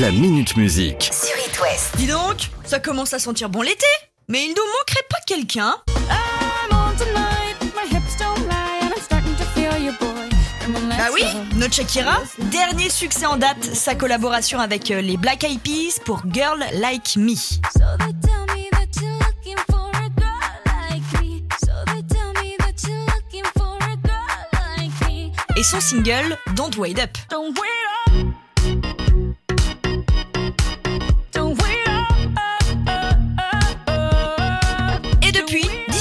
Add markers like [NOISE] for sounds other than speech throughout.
La Minute Musique. sur It West. Dis donc, ça commence à sentir bon l'été. Mais il nous manquerait pas quelqu'un I'm on tonight, my hips don't lie, and I'm starting to feel you, boy. Come on, let's Bah oui, notre Shakira. Dernier succès en date, sa collaboration avec euh, les Black Eyed Peas pour Girl Like Me. So they tell me that you're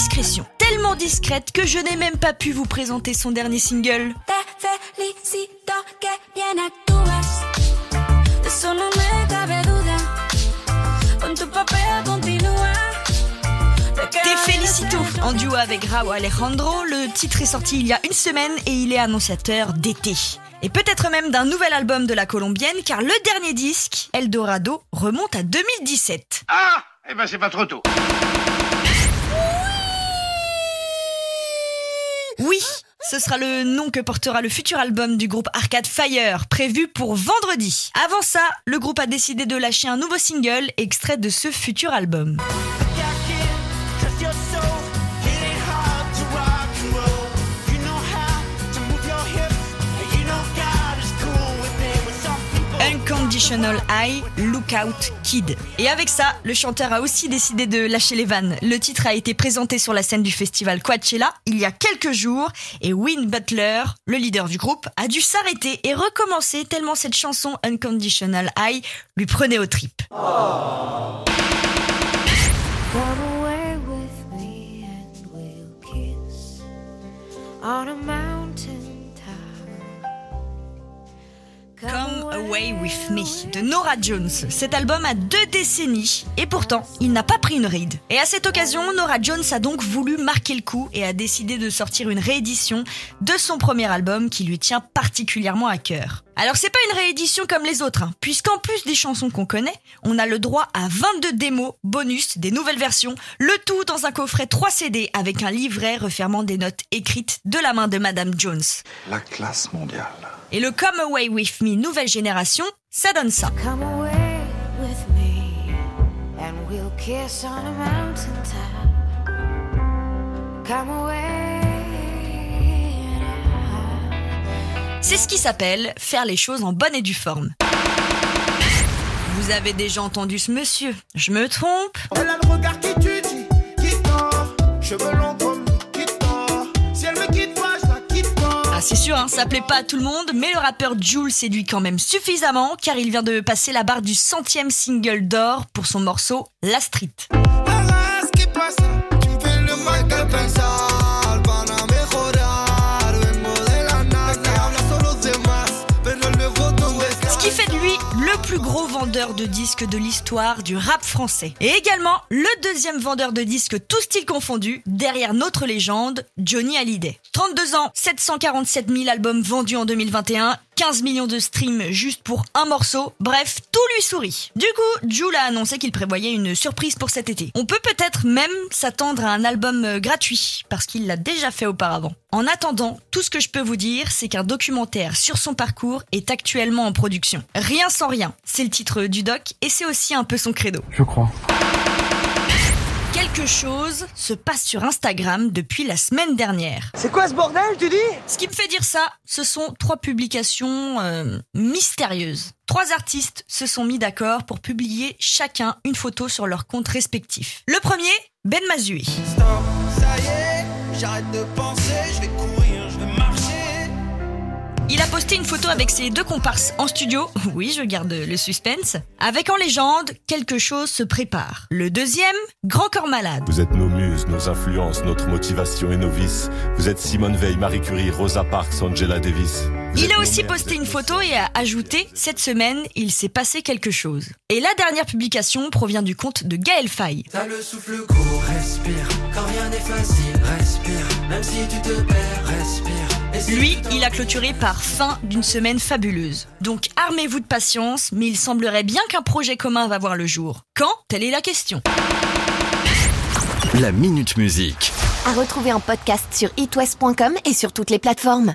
discrétion. Tellement discrète que je n'ai même pas pu vous présenter son dernier single. Te felicito que bien actúas. De eso no me cabe duda. Con tu papel continúa. Te Te quedas Felicito dentro. en duo avec Rao Alejandro. Le titre est sorti il y a une semaine et il est annonciateur d'été. Et peut-être même d'un nouvel album de la colombienne car le dernier disque, Eldorado, remonte à 2017. Ah Eh ben c'est pas trop tôt. Oui, ce sera le nom que portera le futur album du groupe Arcade Fire, prévu pour vendredi. Avant ça, le groupe a décidé de lâcher un nouveau single extrait de ce futur album. Unconditional High, Lookout Kid. Et avec ça, le chanteur a aussi décidé de lâcher les vannes. Le titre a été présenté sur la scène du festival Coachella il y a quelques jours et Win Butler, le leader du groupe, a dû s'arrêter et recommencer tellement cette chanson Unconditional High lui prenait aux tripes. Away With Me de Nora Jones. Cet album a deux décennies et pourtant il n'a pas pris une ride. Et à cette occasion, Nora Jones a donc voulu marquer le coup et a décidé de sortir une réédition de son premier album qui lui tient particulièrement à cœur. Alors c'est pas une réédition comme les autres, hein, puisqu'en plus des chansons qu'on connaît, on a le droit à 22 démos, bonus, des nouvelles versions, le tout dans un coffret 3 CD avec un livret refermant des notes écrites de la main de Madame Jones. La classe mondiale. Et le Come Away With Me nouvelle génération, ça donne ça. Come away with me and we'll kiss on a mountain top. Come away. C'est ce qui s'appelle faire les choses en bonne et due forme. Vous avez déjà entendu ce monsieur Je me trompe Elle a le regard qui tue, dit, qui tord. Cheveux longs comme qui tord. Si elle me quitte pas, je la quitte pas. Ah c'est sûr, hein, ça plaît pas à tout le monde, mais le rappeur Jules séduit quand même suffisamment car il vient de passer la barre du centième single d'or pour son morceau La Street. Plus gros vendeur de disques de l'histoire du rap français. Et également le deuxième vendeur de disques tout style confondu, derrière notre légende, Johnny Hallyday. 32 ans, 747 000 albums vendus en 2021, 15 millions de streams juste pour un morceau, bref, tout lui sourit. Du coup, Jules a annoncé qu'il prévoyait une surprise pour cet été. On peut peut-être même s'attendre à un album euh, gratuit, parce qu'il l'a déjà fait auparavant. En attendant, tout ce que je peux vous dire, c'est qu'un documentaire sur son parcours est actuellement en production. Rien sans rien, c'est le titre du doc, et c'est aussi un peu son credo. Je crois. Quelque chose se passe sur Instagram depuis la semaine dernière. C'est quoi ce bordel, tu dis? Ce qui me fait dire ça, ce sont trois publications euh, mystérieuses. Trois artistes se sont mis d'accord pour publier chacun une photo sur leur compte respectif. Le premier, Ben Mazui. Stop, ça y est, j'arrête de penser, je vais courir, posté une photo avec ses deux comparses en studio, [LAUGHS] oui je garde le suspense, avec en légende quelque chose se prépare. Le deuxième, Grand Corps Malade. Vous êtes nos muses, nos influences, notre motivation et nos vices. Vous êtes Simone Veil, Marie Curie, Rosa Parks, Angela Davis. Vous Il a aussi posté une photo et a ajouté Cette semaine, il s'est passé quelque chose. Et la dernière publication provient du compte de Gaël Faye. T'as le souffle court, respire. Quand rien n'est facile, respire. Même si tu te perds, respire. Si Lui, il a clôturé par fin d'une semaine fabuleuse. Donc armez-vous de patience, mais il semblerait bien qu'un projet commun va voir le jour. Quand? Telle est la question. La Minute Musique. À retrouver en podcast sur itwest.com et sur toutes les plateformes.